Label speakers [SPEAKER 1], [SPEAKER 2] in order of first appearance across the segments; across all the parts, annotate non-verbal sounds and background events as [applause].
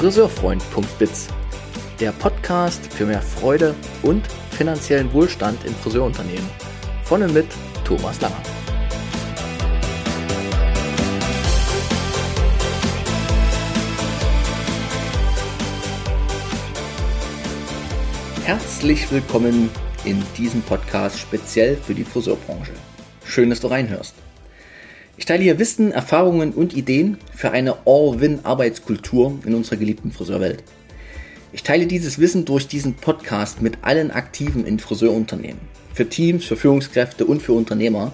[SPEAKER 1] friseurfreund.biz, der Podcast für mehr Freude und finanziellen Wohlstand in Friseurunternehmen. Von und mit Thomas Langer. Herzlich willkommen in diesem Podcast speziell für die Friseurbranche. Schön, dass du reinhörst. Ich teile hier Wissen, Erfahrungen und Ideen für eine All-Win-Arbeitskultur in unserer geliebten Friseurwelt. Ich teile dieses Wissen durch diesen Podcast mit allen Aktiven in Friseurunternehmen. Für Teams, für Führungskräfte und für Unternehmer.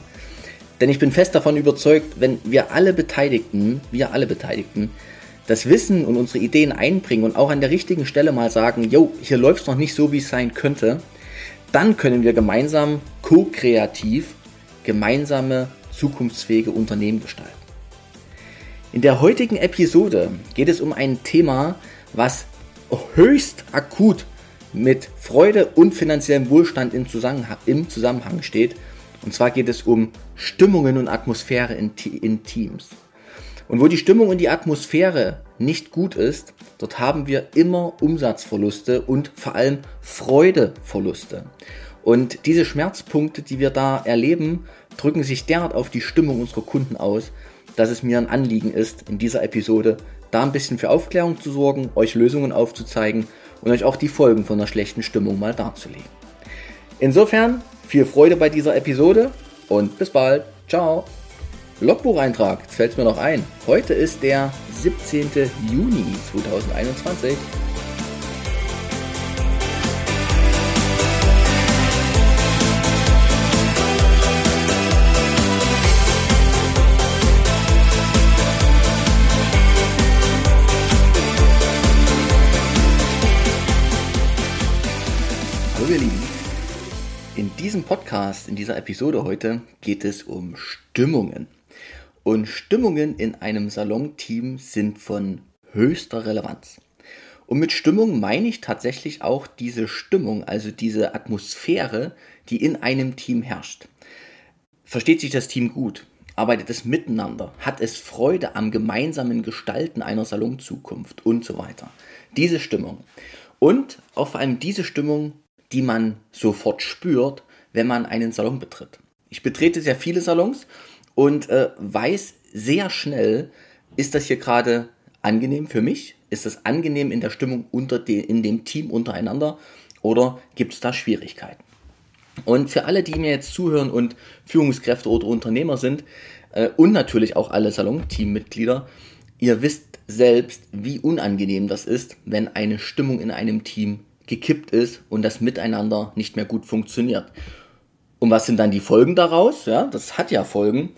[SPEAKER 1] Denn ich bin fest davon überzeugt, wenn wir alle Beteiligten, wir alle Beteiligten, das Wissen und unsere Ideen einbringen und auch an der richtigen Stelle mal sagen, jo, hier läuft es noch nicht so, wie es sein könnte, dann können wir gemeinsam ko-kreativ gemeinsame zukunftsfähige Unternehmen gestalten. In der heutigen Episode geht es um ein Thema, was höchst akut mit Freude und finanziellem Wohlstand im Zusammenhang, steht. Und zwar geht es um Stimmungen und Atmosphäre in, in Teams. Und wo die Stimmung und die Atmosphäre nicht gut ist, dort haben wir immer Umsatzverluste und vor allem Freudeverluste. Und diese Schmerzpunkte, die wir da erleben, drücken sich derart auf die Stimmung unserer Kunden aus, dass es mir ein Anliegen ist, in dieser Episode da ein bisschen für Aufklärung zu sorgen, euch Lösungen aufzuzeigen und euch auch die Folgen von einer schlechten Stimmung mal darzulegen. Insofern viel Freude bei dieser Episode und bis bald. Ciao. Logbucheintrag, jetzt fällt es mir noch ein. Heute ist der 17. Juni 2021. Podcast, in dieser Episode heute geht es um Stimmungen. Und Stimmungen in einem Salonteam sind von höchster Relevanz. Und mit Stimmung meine ich tatsächlich auch diese Stimmung, also diese Atmosphäre, die in einem Team herrscht. Versteht sich das Team gut? Arbeitet es miteinander? Hat es Freude am gemeinsamen Gestalten einer Salonzukunft und so weiter? Diese Stimmung. Und auch vor allem diese Stimmung die man sofort spürt, wenn man einen Salon betritt. Ich betrete sehr viele Salons und äh, weiß sehr schnell, ist das hier gerade angenehm für mich? Ist das angenehm in der Stimmung unter de, in dem Team untereinander oder gibt es da Schwierigkeiten? Und für alle, die mir jetzt zuhören und Führungskräfte oder Unternehmer sind äh, und natürlich auch alle Salonteammitglieder, ihr wisst selbst, wie unangenehm das ist, wenn eine Stimmung in einem Team gekippt ist und das Miteinander nicht mehr gut funktioniert. Und was sind dann die Folgen daraus? Ja, das hat ja Folgen.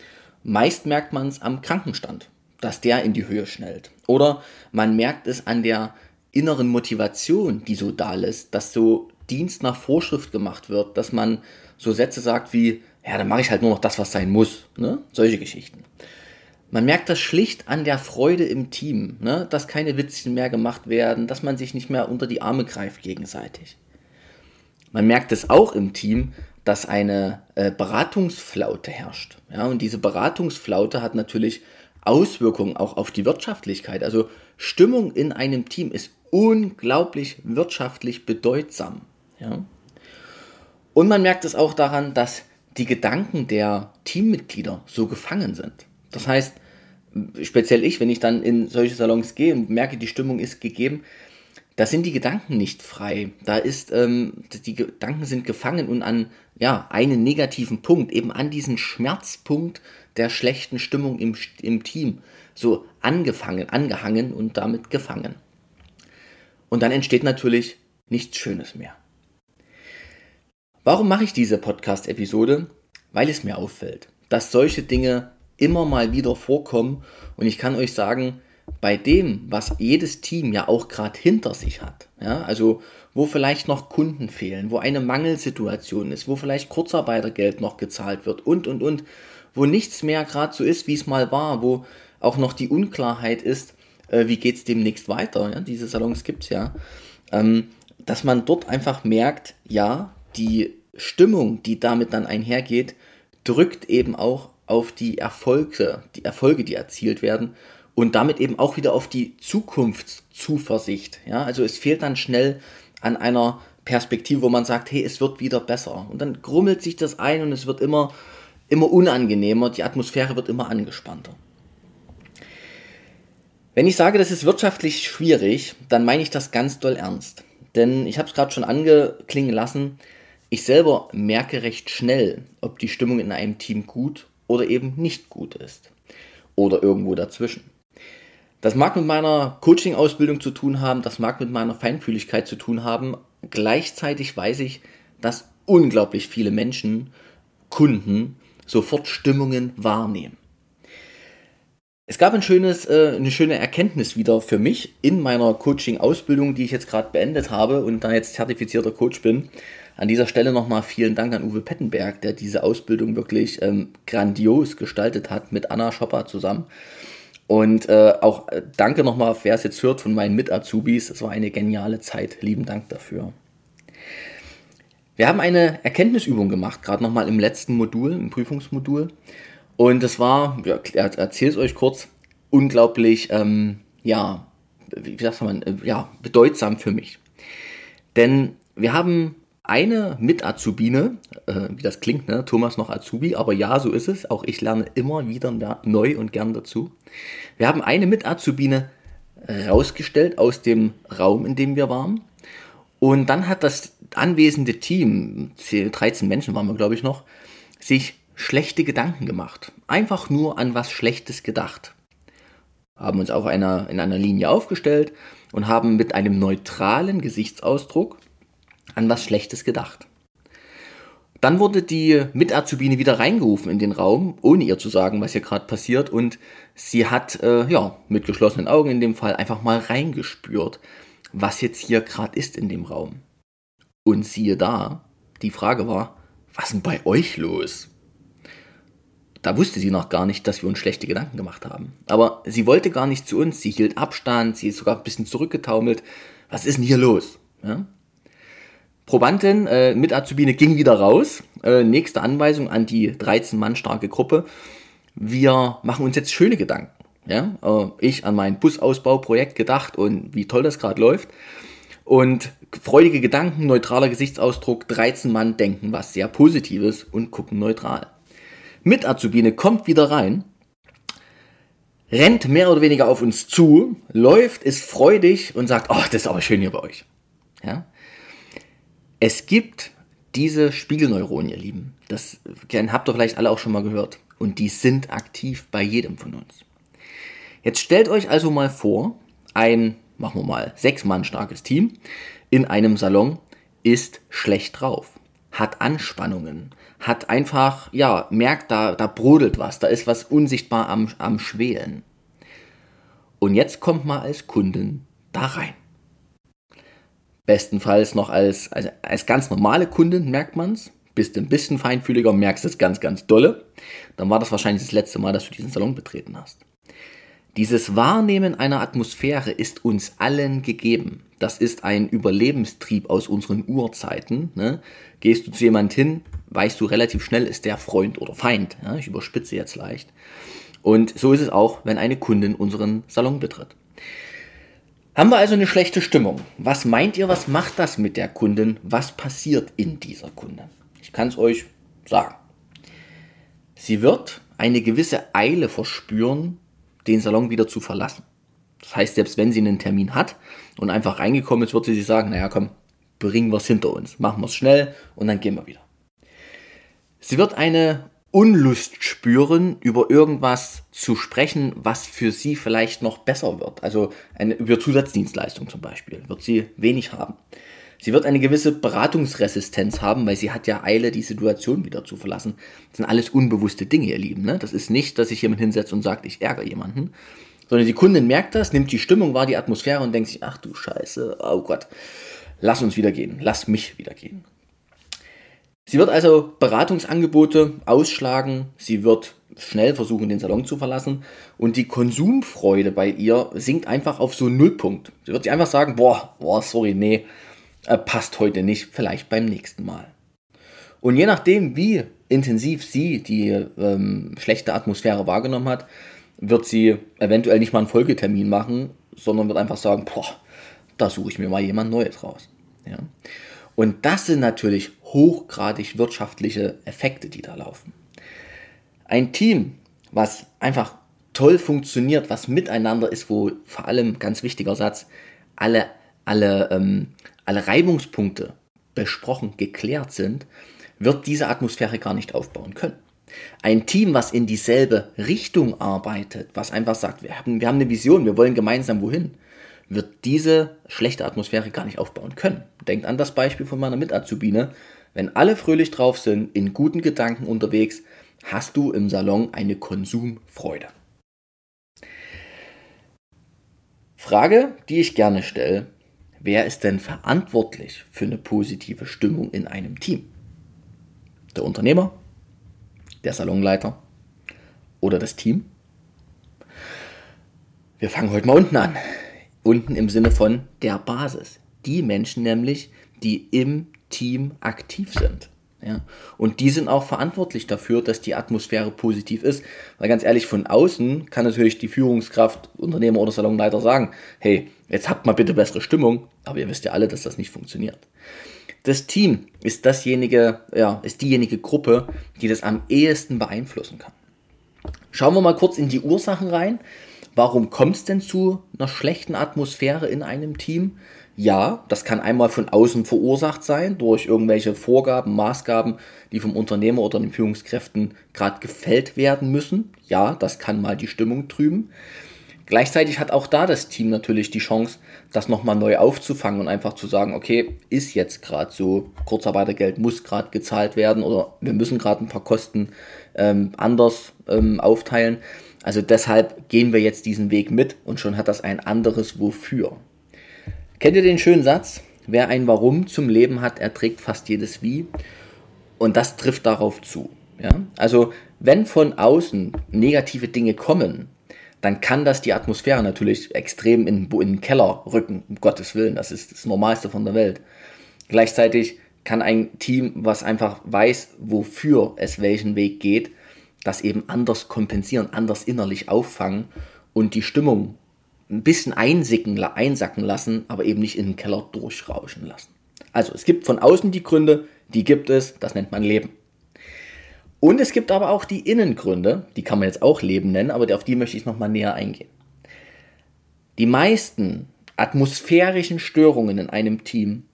[SPEAKER 1] Meist merkt man es am Krankenstand, dass der in die Höhe schnellt. Oder man merkt es an der inneren Motivation, die so da ist, dass so Dienst nach Vorschrift gemacht wird, dass man so Sätze sagt wie, ja, dann mache ich halt nur noch das, was sein muss. Ne? Solche Geschichten. Man merkt das schlicht an der Freude im Team, ne? dass keine Witzchen mehr gemacht werden, dass man sich nicht mehr unter die Arme greift gegenseitig. Man merkt es auch im Team, dass eine äh, Beratungsflaute herrscht. Ja? Und diese Beratungsflaute hat natürlich Auswirkungen auch auf die Wirtschaftlichkeit. Also Stimmung in einem Team ist unglaublich wirtschaftlich bedeutsam. Ja? Und man merkt es auch daran, dass die Gedanken der Teammitglieder so gefangen sind. Das heißt, speziell ich, wenn ich dann in solche Salons gehe und merke, die Stimmung ist gegeben, da sind die Gedanken nicht frei. Da ist, ähm, die Gedanken sind gefangen und an ja, einen negativen Punkt, eben an diesen Schmerzpunkt der schlechten Stimmung im, im Team, so angefangen, angehangen und damit gefangen. Und dann entsteht natürlich nichts Schönes mehr. Warum mache ich diese Podcast-Episode? Weil es mir auffällt, dass solche Dinge immer mal wieder vorkommen. Und ich kann euch sagen, bei dem, was jedes Team ja auch gerade hinter sich hat, ja, also wo vielleicht noch Kunden fehlen, wo eine Mangelsituation ist, wo vielleicht Kurzarbeitergeld noch gezahlt wird und, und, und, wo nichts mehr gerade so ist, wie es mal war, wo auch noch die Unklarheit ist, äh, wie geht es demnächst weiter, ja, diese Salons gibt es ja, ähm, dass man dort einfach merkt, ja, die Stimmung, die damit dann einhergeht, drückt eben auch auf die Erfolge, die Erfolge, die erzielt werden und damit eben auch wieder auf die Zukunftszuversicht. Ja, also es fehlt dann schnell an einer Perspektive, wo man sagt, hey, es wird wieder besser. Und dann grummelt sich das ein und es wird immer, immer unangenehmer, die Atmosphäre wird immer angespannter. Wenn ich sage, das ist wirtschaftlich schwierig, dann meine ich das ganz doll ernst. Denn ich habe es gerade schon angeklingen lassen, ich selber merke recht schnell, ob die Stimmung in einem Team gut oder eben nicht gut ist. Oder irgendwo dazwischen. Das mag mit meiner Coaching-Ausbildung zu tun haben, das mag mit meiner Feinfühligkeit zu tun haben. Gleichzeitig weiß ich, dass unglaublich viele Menschen, Kunden, sofort Stimmungen wahrnehmen. Es gab ein schönes, äh, eine schöne Erkenntnis wieder für mich in meiner Coaching-Ausbildung, die ich jetzt gerade beendet habe und da jetzt zertifizierter Coach bin. An dieser Stelle nochmal vielen Dank an Uwe Pettenberg, der diese Ausbildung wirklich ähm, grandios gestaltet hat mit Anna Schopper zusammen. Und äh, auch äh, danke nochmal, wer es jetzt hört, von meinen Mit-Azubis. Es war eine geniale Zeit. Lieben Dank dafür. Wir haben eine Erkenntnisübung gemacht, gerade nochmal im letzten Modul, im Prüfungsmodul. Und das war, ja, erzähle es euch kurz, unglaublich, ähm, ja, wie sagt man, äh, ja, bedeutsam für mich. Denn wir haben eine Mit-Azubine, äh, wie das klingt, ne? Thomas noch Azubi, aber ja, so ist es. Auch ich lerne immer wieder neu und gern dazu. Wir haben eine Mit-Azubine rausgestellt aus dem Raum, in dem wir waren. Und dann hat das anwesende Team, 13 Menschen waren wir, glaube ich, noch, sich schlechte Gedanken gemacht. Einfach nur an was Schlechtes gedacht. Haben uns auf einer, in einer Linie aufgestellt und haben mit einem neutralen Gesichtsausdruck an was Schlechtes gedacht. Dann wurde die Mitazubine wieder reingerufen in den Raum, ohne ihr zu sagen, was hier gerade passiert. Und sie hat, äh, ja, mit geschlossenen Augen in dem Fall einfach mal reingespürt, was jetzt hier gerade ist in dem Raum. Und siehe da, die Frage war, was ist denn bei euch los? Da wusste sie noch gar nicht, dass wir uns schlechte Gedanken gemacht haben. Aber sie wollte gar nicht zu uns, sie hielt Abstand, sie ist sogar ein bisschen zurückgetaumelt. Was ist denn hier los? Ja? Probandin äh, mit Azubine ging wieder raus. Äh, nächste Anweisung an die 13 Mann starke Gruppe. Wir machen uns jetzt schöne Gedanken. Ja? Äh, ich an mein Busausbauprojekt gedacht und wie toll das gerade läuft. Und freudige Gedanken, neutraler Gesichtsausdruck, 13 Mann denken was sehr Positives und gucken neutral mit Azubine kommt wieder rein, rennt mehr oder weniger auf uns zu, läuft, ist freudig und sagt, oh, das ist aber schön hier bei euch. Ja? Es gibt diese Spiegelneuronen, ihr Lieben. Das habt ihr vielleicht alle auch schon mal gehört. Und die sind aktiv bei jedem von uns. Jetzt stellt euch also mal vor, ein, machen wir mal, sechs Mann starkes Team in einem Salon ist schlecht drauf, hat Anspannungen, hat einfach, ja, merkt, da, da brodelt was, da ist was unsichtbar am, am Schwelen. Und jetzt kommt mal als Kundin da rein. Bestenfalls noch als, also als ganz normale Kundin merkt man es. Bist ein bisschen feinfühliger, merkst es ganz, ganz dolle. Dann war das wahrscheinlich das letzte Mal, dass du diesen Salon betreten hast. Dieses Wahrnehmen einer Atmosphäre ist uns allen gegeben. Das ist ein Überlebenstrieb aus unseren Urzeiten. Ne? Gehst du zu jemand hin, weißt du relativ schnell, ist der Freund oder Feind. Ja? Ich überspitze jetzt leicht. Und so ist es auch, wenn eine Kundin unseren Salon betritt. Haben wir also eine schlechte Stimmung? Was meint ihr, was macht das mit der Kundin? Was passiert in dieser Kundin? Ich kann es euch sagen. Sie wird eine gewisse Eile verspüren, den Salon wieder zu verlassen. Das heißt, selbst wenn sie einen Termin hat und einfach reingekommen ist, wird sie sich sagen, naja, komm, bringen wir es hinter uns, machen wir es schnell und dann gehen wir wieder. Sie wird eine Unlust spüren, über irgendwas zu sprechen, was für sie vielleicht noch besser wird. Also eine, über Zusatzdienstleistung zum Beispiel wird sie wenig haben. Sie wird eine gewisse Beratungsresistenz haben, weil sie hat ja Eile, die Situation wieder zu verlassen. Das sind alles unbewusste Dinge, ihr Lieben. Ne? Das ist nicht, dass sich jemand hinsetzt und sagt, ich ärgere jemanden, sondern die Kundin merkt das, nimmt die Stimmung wahr, die Atmosphäre und denkt sich, ach du Scheiße, oh Gott, lass uns wieder gehen, lass mich wieder gehen. Sie wird also Beratungsangebote ausschlagen, sie wird schnell versuchen, den Salon zu verlassen und die Konsumfreude bei ihr sinkt einfach auf so einen Nullpunkt. Sie wird sich einfach sagen, boah, boah, sorry, nee, äh, passt heute nicht, vielleicht beim nächsten Mal. Und je nachdem, wie intensiv sie die ähm, schlechte Atmosphäre wahrgenommen hat, wird sie eventuell nicht mal einen Folgetermin machen, sondern wird einfach sagen, boah, da suche ich mir mal jemand Neues raus. Ja? Und das sind natürlich hochgradig wirtschaftliche Effekte, die da laufen. Ein Team, was einfach toll funktioniert, was miteinander ist, wo vor allem, ganz wichtiger Satz, alle, alle, ähm, alle Reibungspunkte besprochen, geklärt sind, wird diese Atmosphäre gar nicht aufbauen können. Ein Team, was in dieselbe Richtung arbeitet, was einfach sagt, wir haben, wir haben eine Vision, wir wollen gemeinsam wohin, wird diese schlechte Atmosphäre gar nicht aufbauen können. Denkt an das Beispiel von meiner Mitazubine. Wenn alle fröhlich drauf sind, in guten Gedanken unterwegs, hast du im Salon eine Konsumfreude. Frage, die ich gerne stelle, wer ist denn verantwortlich für eine positive Stimmung in einem Team? Der Unternehmer, der Salonleiter oder das Team? Wir fangen heute mal unten an. Unten im Sinne von der Basis. Die Menschen nämlich, die im Team aktiv sind. Ja? Und die sind auch verantwortlich dafür, dass die Atmosphäre positiv ist. Weil ganz ehrlich, von außen kann natürlich die Führungskraft, Unternehmer oder Salonleiter sagen, hey, jetzt habt mal bitte bessere Stimmung, aber ihr wisst ja alle, dass das nicht funktioniert. Das Team ist dasjenige, ja, ist diejenige Gruppe, die das am ehesten beeinflussen kann. Schauen wir mal kurz in die Ursachen rein. Warum kommt es denn zu einer schlechten Atmosphäre in einem Team? Ja, das kann einmal von außen verursacht sein, durch irgendwelche Vorgaben, Maßgaben, die vom Unternehmer oder den Führungskräften gerade gefällt werden müssen. Ja, das kann mal die Stimmung trüben. Gleichzeitig hat auch da das Team natürlich die Chance, das nochmal neu aufzufangen und einfach zu sagen, okay, ist jetzt gerade so, Kurzarbeitergeld muss gerade gezahlt werden oder wir müssen gerade ein paar Kosten ähm, anders ähm, aufteilen. Also deshalb gehen wir jetzt diesen Weg mit und schon hat das ein anderes Wofür. Kennt ihr den schönen Satz? Wer ein Warum zum Leben hat, erträgt fast jedes Wie. Und das trifft darauf zu. Ja? Also wenn von außen negative Dinge kommen, dann kann das die Atmosphäre natürlich extrem in, in den Keller rücken, um Gottes Willen, das ist das Normalste von der Welt. Gleichzeitig kann ein Team, was einfach weiß, wofür es welchen Weg geht, das eben anders kompensieren, anders innerlich auffangen und die Stimmung ein bisschen einsicken, einsacken lassen, aber eben nicht in den Keller durchrauschen lassen. Also es gibt von außen die Gründe, die gibt es, das nennt man Leben. Und es gibt aber auch die Innengründe, die kann man jetzt auch Leben nennen, aber auf die möchte ich nochmal näher eingehen. Die meisten atmosphärischen Störungen in einem Team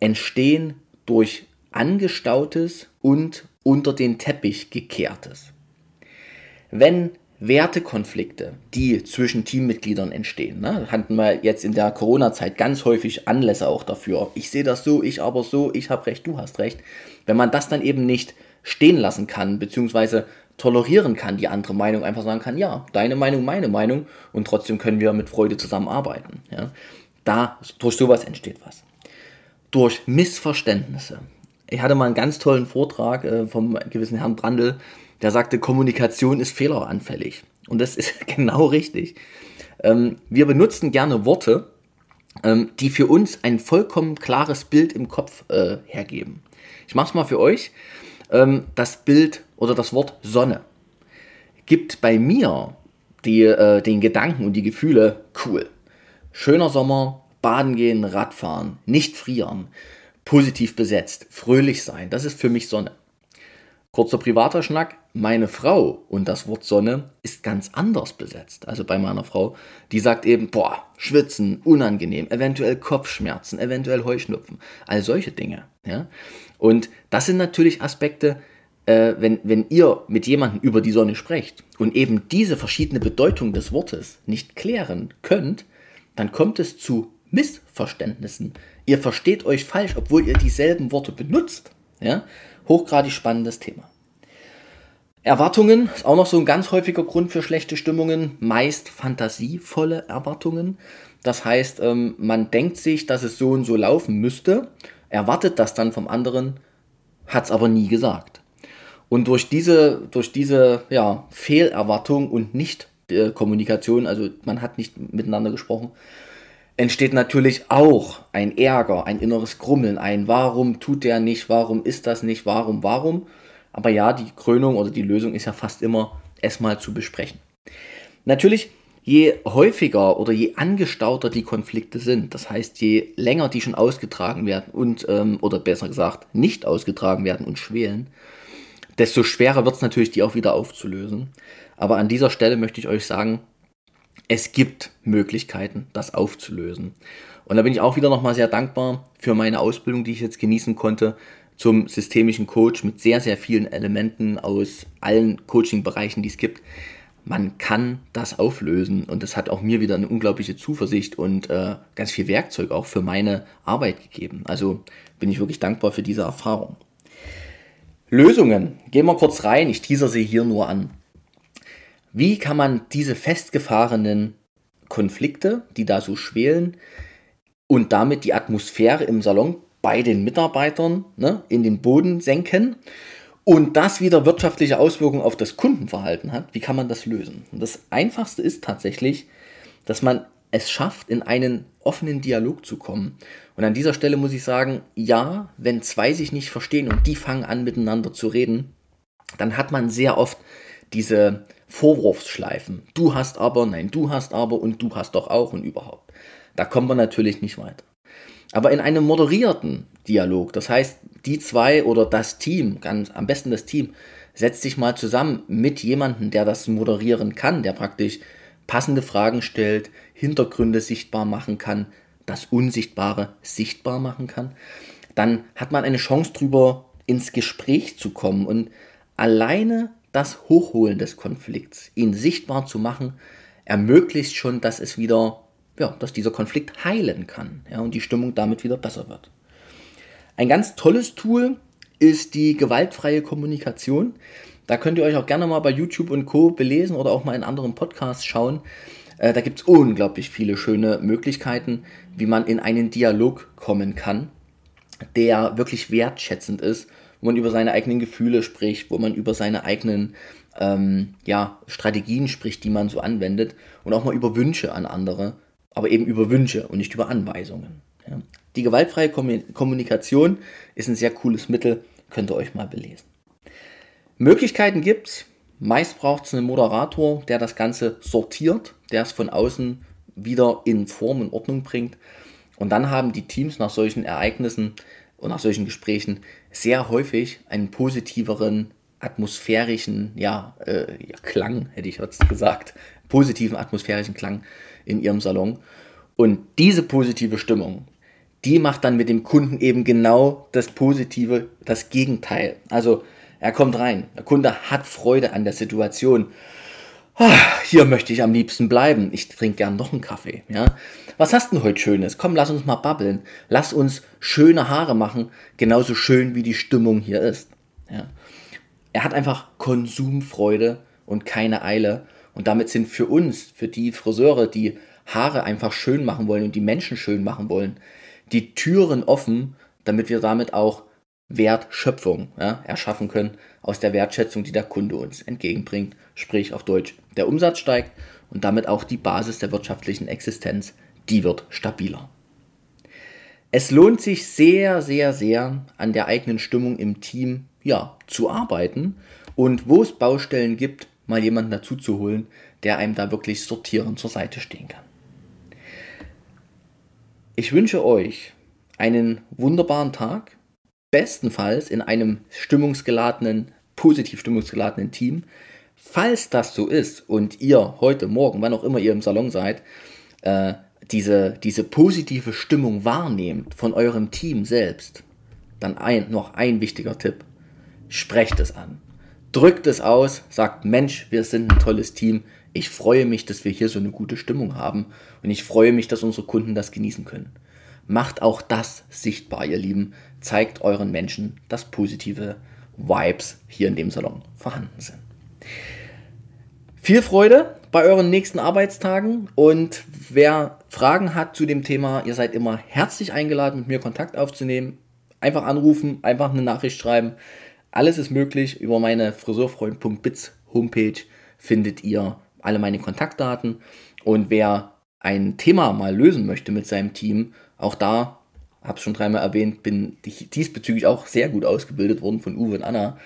[SPEAKER 1] entstehen durch angestautes und unter den Teppich gekehrtes. Wenn Wertekonflikte, die zwischen Teammitgliedern entstehen. Ne? Hatten wir jetzt in der Corona-Zeit ganz häufig Anlässe auch dafür. Ich sehe das so, ich aber so, ich habe recht, du hast recht. Wenn man das dann eben nicht stehen lassen kann, beziehungsweise tolerieren kann, die andere Meinung, einfach sagen kann, ja, deine Meinung, meine Meinung und trotzdem können wir mit Freude zusammenarbeiten. Ja? Da, durch sowas entsteht was. Durch Missverständnisse. Ich hatte mal einen ganz tollen Vortrag äh, vom gewissen Herrn Brandl, der sagte, Kommunikation ist fehleranfällig. Und das ist [laughs] genau richtig. Ähm, wir benutzen gerne Worte, ähm, die für uns ein vollkommen klares Bild im Kopf äh, hergeben. Ich mache es mal für euch ähm, das Bild oder das Wort Sonne gibt bei mir die, äh, den Gedanken und die Gefühle cool. Schöner Sommer, baden gehen, Radfahren, nicht frieren, positiv besetzt, fröhlich sein, das ist für mich Sonne. Kurzer privater Schnack, meine Frau und das Wort Sonne ist ganz anders besetzt. Also bei meiner Frau, die sagt eben, boah, schwitzen, unangenehm, eventuell Kopfschmerzen, eventuell Heuschnupfen, all solche Dinge. Ja? Und das sind natürlich Aspekte, äh, wenn, wenn ihr mit jemandem über die Sonne sprecht und eben diese verschiedene Bedeutung des Wortes nicht klären könnt, dann kommt es zu Missverständnissen. Ihr versteht euch falsch, obwohl ihr dieselben Worte benutzt. Ja? Hochgradig spannendes Thema. Erwartungen ist auch noch so ein ganz häufiger Grund für schlechte Stimmungen. Meist fantasievolle Erwartungen. Das heißt, ähm, man denkt sich, dass es so und so laufen müsste erwartet das dann vom anderen, hat es aber nie gesagt. Und durch diese, durch diese ja, Fehlerwartung und Nicht-Kommunikation, also man hat nicht miteinander gesprochen, entsteht natürlich auch ein Ärger, ein inneres Grummeln, ein Warum tut der nicht, warum ist das nicht, warum, warum. Aber ja, die Krönung oder die Lösung ist ja fast immer erstmal zu besprechen. Natürlich, je häufiger oder je angestauter die Konflikte sind, das heißt, je länger die schon ausgetragen werden und, ähm, oder besser gesagt, nicht ausgetragen werden und schwelen, desto schwerer wird es natürlich, die auch wieder aufzulösen. Aber an dieser Stelle möchte ich euch sagen, es gibt Möglichkeiten, das aufzulösen. Und da bin ich auch wieder nochmal sehr dankbar für meine Ausbildung, die ich jetzt genießen konnte zum systemischen Coach mit sehr, sehr vielen Elementen aus allen Coaching-Bereichen, die es gibt. Man kann das auflösen und das hat auch mir wieder eine unglaubliche Zuversicht und äh, ganz viel Werkzeug auch für meine Arbeit gegeben. Also bin ich wirklich dankbar für diese Erfahrung. Lösungen. Gehen wir kurz rein. Ich teaser sie hier nur an. Wie kann man diese festgefahrenen Konflikte, die da so schwelen, und damit die Atmosphäre im Salon bei den Mitarbeitern ne, in den Boden senken und das wieder wirtschaftliche Auswirkungen auf das Kundenverhalten hat, wie kann man das lösen? Und das Einfachste ist tatsächlich, dass man es schafft, in einen offenen Dialog zu kommen. Und an dieser Stelle muss ich sagen, ja, wenn zwei sich nicht verstehen und die fangen an miteinander zu reden, dann hat man sehr oft diese Vorwurfsschleifen. Du hast aber, nein, du hast aber und du hast doch auch und überhaupt. Da kommen wir natürlich nicht weiter. Aber in einem moderierten Dialog, das heißt, die zwei oder das Team, ganz am besten das Team, setzt sich mal zusammen mit jemandem, der das moderieren kann, der praktisch passende Fragen stellt, Hintergründe sichtbar machen kann, das Unsichtbare sichtbar machen kann, dann hat man eine Chance drüber ins Gespräch zu kommen und alleine das Hochholen des Konflikts, ihn sichtbar zu machen, ermöglicht schon, dass es wieder ja, dass dieser Konflikt heilen kann ja, und die Stimmung damit wieder besser wird. Ein ganz tolles Tool ist die gewaltfreie Kommunikation. Da könnt ihr euch auch gerne mal bei YouTube und Co. belesen oder auch mal in anderen Podcasts schauen. Äh, da gibt es unglaublich viele schöne Möglichkeiten, wie man in einen Dialog kommen kann, der wirklich wertschätzend ist, wo man über seine eigenen Gefühle spricht, wo man über seine eigenen ähm, ja, Strategien spricht, die man so anwendet und auch mal über Wünsche an andere aber eben über Wünsche und nicht über Anweisungen. Ja. Die gewaltfreie Kommunikation ist ein sehr cooles Mittel, könnt ihr euch mal belesen. Möglichkeiten gibt es. Meist braucht es einen Moderator, der das Ganze sortiert, der es von außen wieder in Form und Ordnung bringt. Und dann haben die Teams nach solchen Ereignissen und nach solchen Gesprächen sehr häufig einen positiveren atmosphärischen ja, äh, ja, Klang, hätte ich jetzt gesagt, positiven atmosphärischen Klang in ihrem Salon. Und diese positive Stimmung, die macht dann mit dem Kunden eben genau das Positive, das Gegenteil. Also er kommt rein, der Kunde hat Freude an der Situation. Hier möchte ich am liebsten bleiben. Ich trinke gern noch einen Kaffee. Ja? Was hast du denn heute Schönes? Komm, lass uns mal babbeln. Lass uns schöne Haare machen, genauso schön wie die Stimmung hier ist. Ja? Er hat einfach Konsumfreude und keine Eile und damit sind für uns, für die Friseure, die Haare einfach schön machen wollen und die Menschen schön machen wollen, die Türen offen, damit wir damit auch Wertschöpfung ja, erschaffen können aus der Wertschätzung, die der Kunde uns entgegenbringt. Sprich auf Deutsch, der Umsatz steigt und damit auch die Basis der wirtschaftlichen Existenz, die wird stabiler. Es lohnt sich sehr, sehr, sehr an der eigenen Stimmung im Team ja, zu arbeiten und wo es Baustellen gibt, mal jemanden dazu zu holen, der einem da wirklich sortierend zur Seite stehen kann. Ich wünsche euch einen wunderbaren Tag, bestenfalls in einem stimmungsgeladenen, positiv stimmungsgeladenen Team. Falls das so ist und ihr heute, morgen, wann auch immer ihr im Salon seid, äh, diese, diese positive Stimmung wahrnehmt von eurem Team selbst, dann ein, noch ein wichtiger Tipp. Sprecht es an drückt es aus, sagt, Mensch, wir sind ein tolles Team. Ich freue mich, dass wir hier so eine gute Stimmung haben und ich freue mich, dass unsere Kunden das genießen können. Macht auch das sichtbar, ihr Lieben. Zeigt euren Menschen, dass positive Vibes hier in dem Salon vorhanden sind. Viel Freude bei euren nächsten Arbeitstagen und wer Fragen hat zu dem Thema, ihr seid immer herzlich eingeladen, mit mir Kontakt aufzunehmen. Einfach anrufen, einfach eine Nachricht schreiben. Alles ist möglich. Über meine friseurfreund.biz Homepage findet ihr alle meine Kontaktdaten. Und wer ein Thema mal lösen möchte mit seinem Team, auch da, habe es schon dreimal erwähnt, bin diesbezüglich auch sehr gut ausgebildet worden von Uwe und Anna.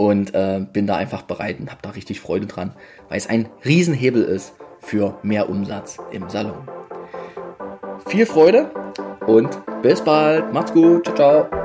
[SPEAKER 1] Und äh, bin da einfach bereit und habe da richtig Freude dran, weil es ein Riesenhebel ist für mehr Umsatz im Salon. Viel Freude und bis bald. Macht's gut. Ciao, ciao.